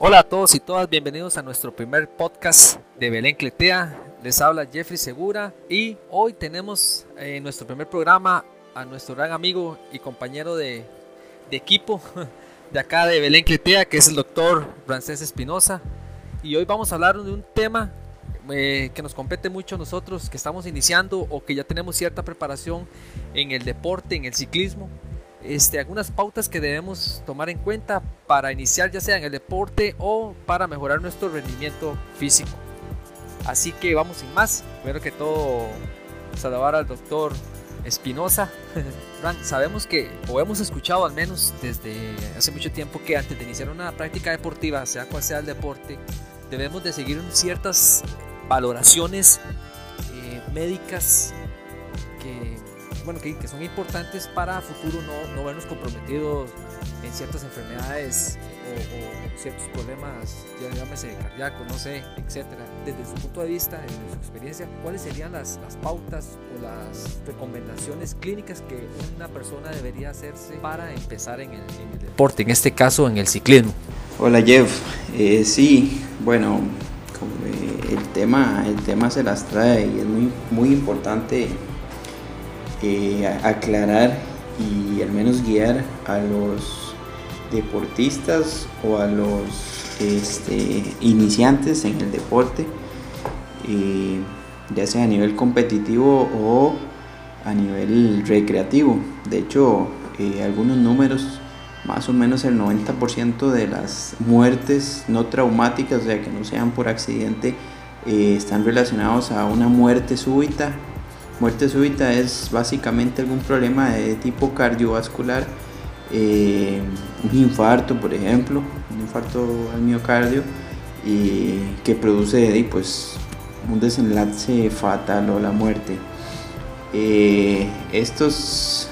Hola a todos y todas, bienvenidos a nuestro primer podcast de Belén Cletea. Les habla Jeffrey Segura y hoy tenemos en nuestro primer programa a nuestro gran amigo y compañero de, equipo de acá de Belén Cletea, que es el doctor Francés Espinosa. Y hoy vamos a hablar de un tema eh, que nos compete mucho a nosotros, que estamos iniciando o que ya tenemos cierta preparación en el deporte, en el ciclismo este, algunas pautas que debemos tomar en cuenta para iniciar ya sea en el deporte o para mejorar nuestro rendimiento físico. Así que vamos sin más. Primero que todo, saludar al doctor Espinosa. sabemos que, o hemos escuchado al menos desde hace mucho tiempo, que antes de iniciar una práctica deportiva, sea cual sea el deporte, debemos de seguir ciertas valoraciones eh, médicas que bueno, que, son importantes para futuro no, no vernos comprometidos en ciertas enfermedades o, ciertos problemas, ya llámese cardíaco, no sé, etcétera. Desde su punto de vista, desde su experiencia, ¿cuáles serían las, las pautas o las recomendaciones clínicas que una persona debería hacerse para empezar en el, deporte, en este caso en el ciclismo? Hola Jeff, eh, sí, bueno, eh, el, tema, el tema se las trae y es muy, muy importante eh, aclarar y al menos guiar a los deportistas o a los este, iniciantes en el deporte, eh, ya sea a nivel competitivo o a nivel recreativo. De hecho, eh, algunos números, más o menos el 90% de las muertes no traumáticas, o sea, que no sean por accidente, están relacionados a una muerte súbita Muerte súbita es básicamente algún problema de tipo cardiovascular, eh, un infarto, por ejemplo, un infarto al miocardio, y que produce pues, un desenlace fatal o la muerte. Eh, estos,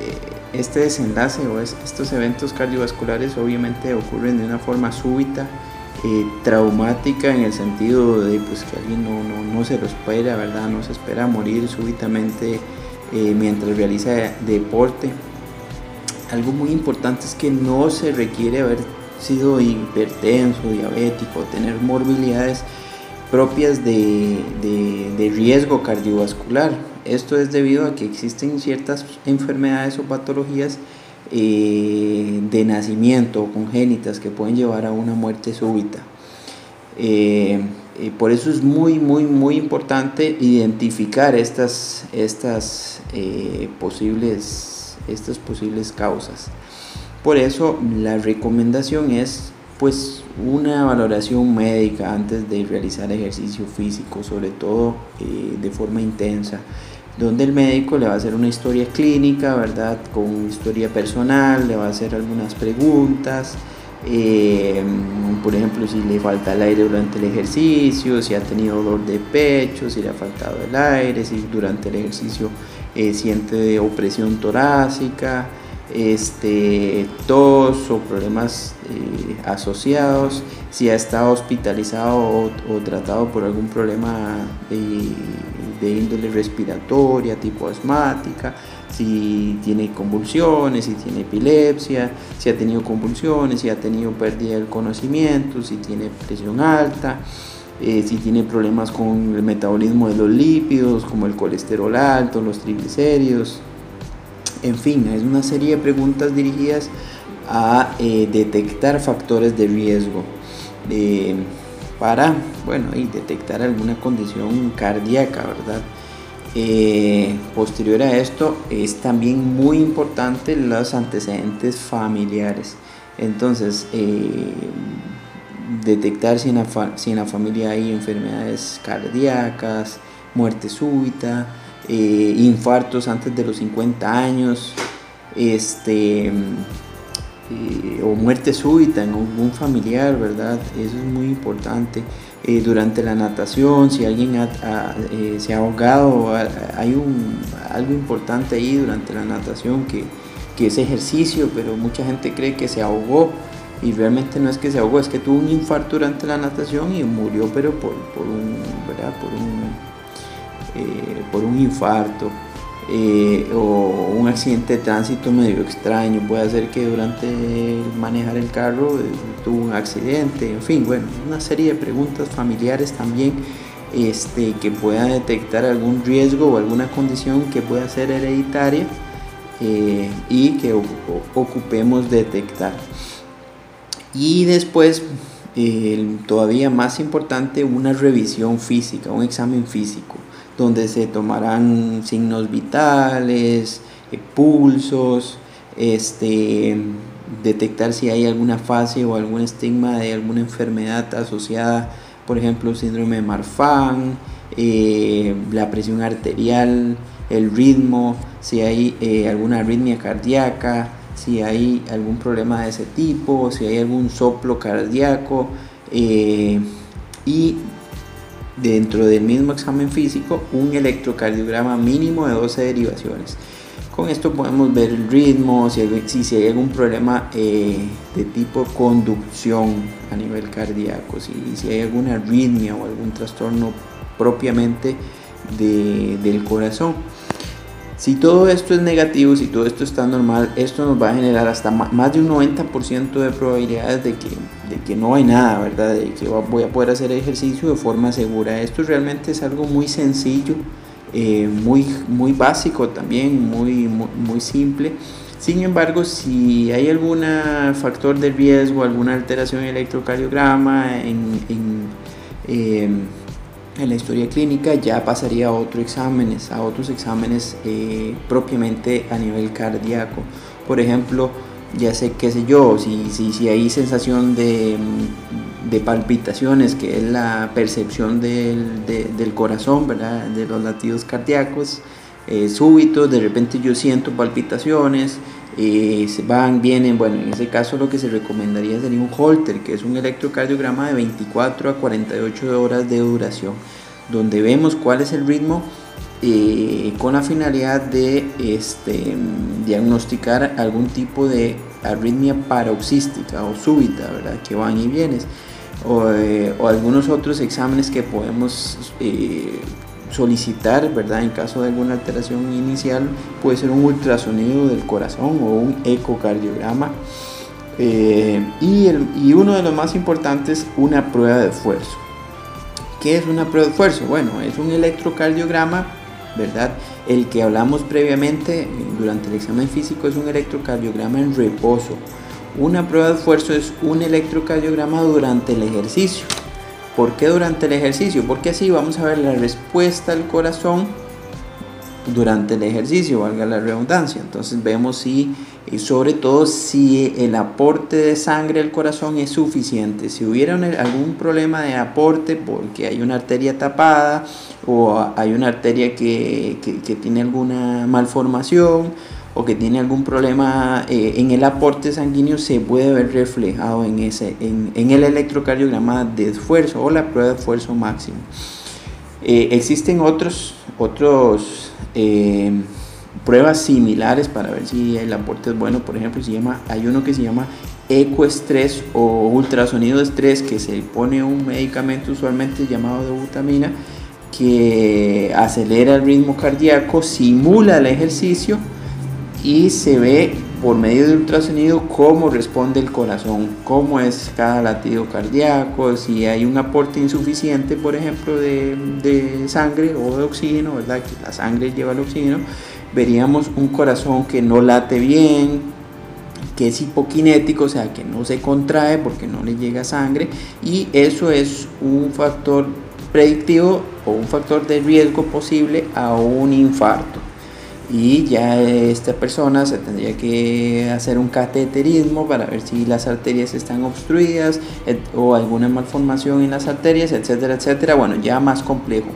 eh, este desenlace o estos eventos cardiovasculares obviamente ocurren de una forma súbita eh, traumática en el sentido de pues, que alguien no, no, no, se lo espera, ¿verdad? No se espera morir súbitamente eh, mientras realiza deporte. Algo muy importante es que no se requiere haber sido hipertenso, diabético, tener morbilidades propias de, de, de riesgo cardiovascular. Esto es debido a que existen ciertas enfermedades o patologías eh, de nacimiento o congénitas que pueden llevar a una muerte súbita. Eh, por eso es muy, muy, muy importante identificar estas, estas, eh, posibles, estas posibles causas. Por eso la recomendación es pues una valoración médica antes de realizar ejercicio físico, sobre todo de forma intensa donde el médico le va a hacer una historia clínica, ¿verdad? Con historia personal, le va a hacer algunas preguntas, eh, por ejemplo, si le falta el aire durante el ejercicio, si ha tenido dolor de pecho, si le ha faltado el aire, si durante el ejercicio eh, siente opresión torácica, este, tos o problemas eh, asociados, si ha estado hospitalizado o, tratado por algún problema de, índole respiratoria, tipo asmática, si tiene convulsiones, si tiene epilepsia, si ha tenido convulsiones, si ha tenido pérdida del conocimiento, si tiene presión alta. Eh, si tiene problemas con el metabolismo de los lípidos, como el colesterol alto, los triglicéridos, en fin, es una serie de preguntas dirigidas a eh, detectar factores de riesgo eh, para, bueno, y detectar alguna condición cardíaca, ¿verdad? Eh, posterior a esto es también muy importante los antecedentes familiares. Entonces, detectar si en, la si en la familia hay enfermedades cardíacas, muerte súbita, eh, infartos antes de los 50 años, este, eh, o muerte súbita en algún familiar, ¿verdad? Eso es muy importante. Eh, durante la natación, si alguien se ha ahogado, hay un, algo importante ahí durante la natación que, que es ejercicio, pero mucha gente cree que se ahogó y realmente no es que se ahogó, es que tuvo un infarto durante la natación y murió, pero por, por un, ¿verdad? Por un eh, por un infarto. Eh, o un accidente de tránsito medio extraño, puede hacer que durante manejar el carro eh, tuvo un accidente, en fin, bueno, una serie de preguntas familiares también este, que pueda detectar algún riesgo o alguna condición que pueda ser hereditaria eh, y que ocupemos detectar. Y después, todavía más importante, una revisión física, un examen físico, donde se tomarán signos vitales, eh, pulsos, este, detectar si hay alguna fase o algún estigma de alguna enfermedad asociada por ejemplo, síndrome de Marfan, eh, la presión arterial, el ritmo, si hay eh, alguna arritmia cardíaca, si hay algún problema de ese tipo, si hay algún soplo cardíaco y dentro del mismo examen físico un electrocardiograma mínimo de 12 derivaciones. Con esto podemos ver el ritmo, si hay, si, hay algún problema eh, de tipo conducción a nivel cardíaco, si, si hay alguna arritmia o algún trastorno propiamente del corazón. Si todo esto es negativo, si todo esto está normal, esto nos va a generar hasta más de un 90% de probabilidades de que, de que no hay nada, ¿verdad? De que voy a poder hacer ejercicio de forma segura. Esto realmente es algo muy sencillo eh, muy, muy básico también, muy, muy, simple. Sin embargo, si hay algún factor de riesgo, alguna alteración en el electrocardiograma, en, em, en, la historia clínica, ya pasaría a otros exámenes, a otros exámenes eh, propiamente a nivel cardíaco. Por ejemplo, ya sé, qué sé yo, si, si, si hay sensación de, de palpitaciones, que es la percepción del, del corazón, ¿verdad? de los latidos cardíacos eh, súbitos, de repente yo siento palpitaciones, eh, van, vienen, bueno, en ese caso lo que se recomendaría sería un Holter, que es un electrocardiograma de 24 a 48 horas de duración, donde vemos cuál es el ritmo eh, con la finalidad de este, diagnosticar algún tipo de arritmia paroxística o súbita, ¿verdad? que van y vienes. Eh, o, algunos otros exámenes que podemos eh, solicitar, ¿verdad? En caso de alguna alteración inicial, puede ser un ultrasonido del corazón o un ecocardiograma. Eh, y, y uno de los más importantes, una prueba de esfuerzo. ¿Qué es una prueba de esfuerzo? Bueno, es un electrocardiograma, ¿verdad? El que hablamos previamente durante el examen físico es un electrocardiograma en reposo una prueba de esfuerzo es un electrocardiograma durante el ejercicio. ¿Por qué durante el ejercicio? Porque así vamos a ver la respuesta al corazón durante el ejercicio, valga la redundancia. Entonces vemos si, y sobre todo si el aporte de sangre al corazón es suficiente. Si hubiera algún problema de aporte porque hay una arteria tapada o hay una arteria que, que tiene alguna malformación, o que tiene algún problema eh, en el aporte sanguíneo se puede ver reflejado en, ese, en, el electrocardiograma de esfuerzo o la prueba de esfuerzo máximo. Eh, existen otros, otros eh, pruebas similares para ver si el aporte es bueno, por ejemplo, se llama, hay uno que se llama ecoestrés o ultrasonido de estrés que se pone un medicamento usualmente llamado de butamina que acelera el ritmo cardíaco, simula el ejercicio y se ve por medio de ultrasonido cómo responde el corazón, cómo es cada latido cardíaco, si hay un aporte insuficiente, por ejemplo, de, sangre o de oxígeno, ¿verdad? Que la sangre lleva el oxígeno, veríamos un corazón que no late bien, que es hipoquinético, o sea, que no se contrae porque no le llega sangre, y eso es un factor predictivo o un factor de riesgo posible a un infarto y ya esta persona se tendría que hacer un cateterismo para ver si las arterias están obstruidas o alguna malformación en las arterias, etcétera, etcétera. Bueno, ya más complejo.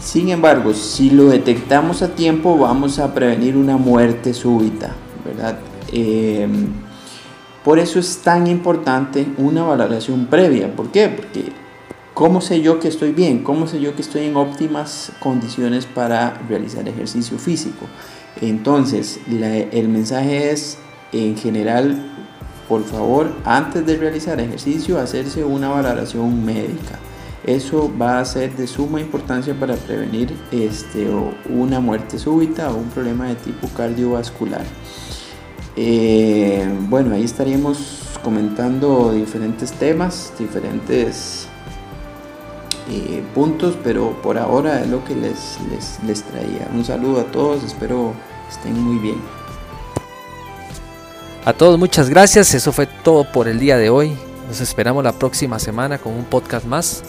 Sin embargo, si lo detectamos a tiempo, vamos a prevenir una muerte súbita, ¿verdad? Em, por eso es tan importante una valoración previa. ¿Por qué? Porque ¿Cómo sé yo que estoy bien? ¿Cómo sé yo que estoy en óptimas condiciones para realizar ejercicio físico? Entonces, el mensaje es, en general, por favor, antes de realizar ejercicio, hacerse una valoración médica. Eso va a ser de suma importancia para prevenir este, una muerte súbita o un problema de tipo cardiovascular. Eh, bueno, ahí estaríamos comentando diferentes temas, diferentes eh, puntos, pero por ahora es lo que les, les, les traía. Un saludo a todos, espero estén muy bien. A todos muchas gracias, eso fue todo por el día de hoy. Nos esperamos la próxima semana con un podcast más.